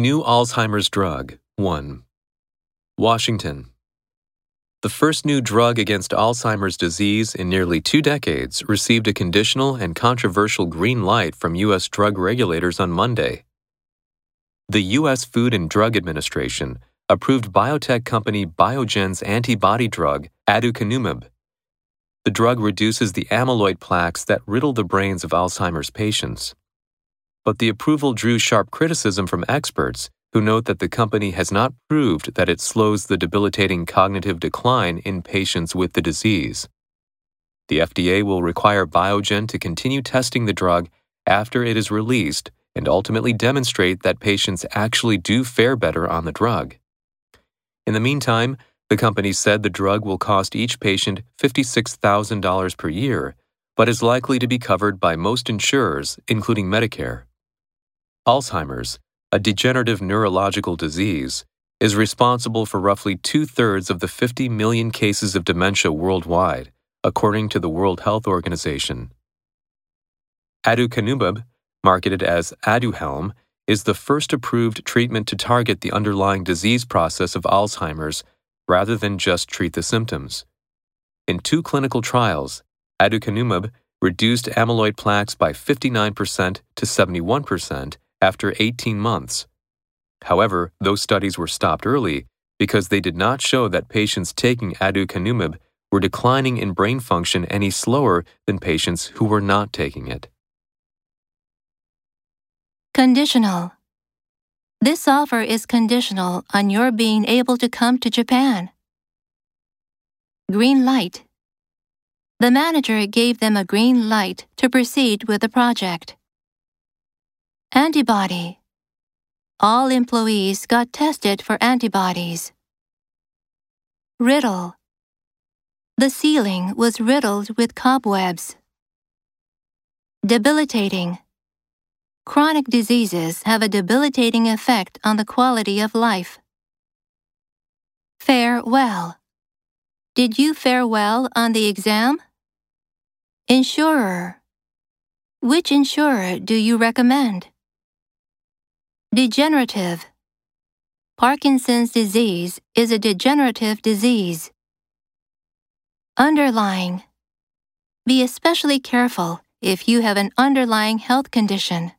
New Alzheimer's Drug 1. Washington. The first new drug against Alzheimer's disease in nearly two decades received a conditional and controversial green light from U.S. drug regulators on Monday. The U.S. Food and Drug Administration approved biotech company Biogen's antibody drug, aducanumab. The drug reduces the amyloid plaques that riddle the brains of Alzheimer's patients. But the approval drew sharp criticism from experts who note that the company has not proved that it slows the debilitating cognitive decline in patients with the disease. The FDA will require Biogen to continue testing the drug after it is released and ultimately demonstrate that patients actually do fare better on the drug. In the meantime, the company said the drug will cost each patient $56,000 per year, but is likely to be covered by most insurers, including Medicare. Alzheimer's, a degenerative neurological disease, is responsible for roughly two thirds of the 50 million cases of dementia worldwide, according to the World Health Organization. Aducanumab, marketed as Aduhelm, is the first approved treatment to target the underlying disease process of Alzheimer's rather than just treat the symptoms. In two clinical trials, aducanumab reduced amyloid plaques by 59% to 71% after 18 months. However, those studies were stopped early because they did not show that patients taking aducanumab were declining in brain function any slower than patients who were not taking it. Conditional. This offer is conditional on your being able to come to Japan. Green light. The manager gave them a green light to proceed with the project. Antibody. All employees got tested for antibodies. Riddle. The ceiling was riddled with cobwebs. Debilitating. Chronic diseases have a debilitating effect on the quality of life. Fare well. Did you fare well on the exam? Insurer. Which insurer do you recommend? Degenerative. Parkinson's disease is a degenerative disease. Underlying. Be especially careful if you have an underlying health condition.